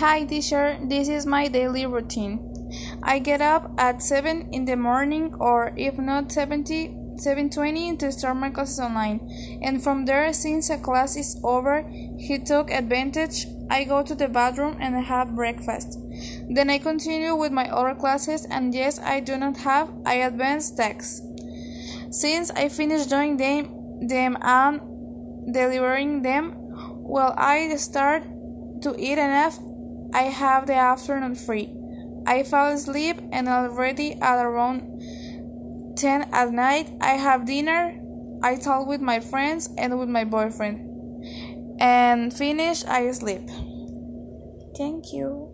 Hi teacher, this is my daily routine. I get up at 7 in the morning or if not 70 7:20 to start my classes online. And from there since a class is over, he took advantage. I go to the bathroom and have breakfast. Then I continue with my other classes and yes, I do not have I advanced texts. Since I finish doing them them and delivering them, well I start to eat enough I have the afternoon free. I fall asleep and already at around 10 at night I have dinner. I talk with my friends and with my boyfriend. And finish I sleep. Thank you.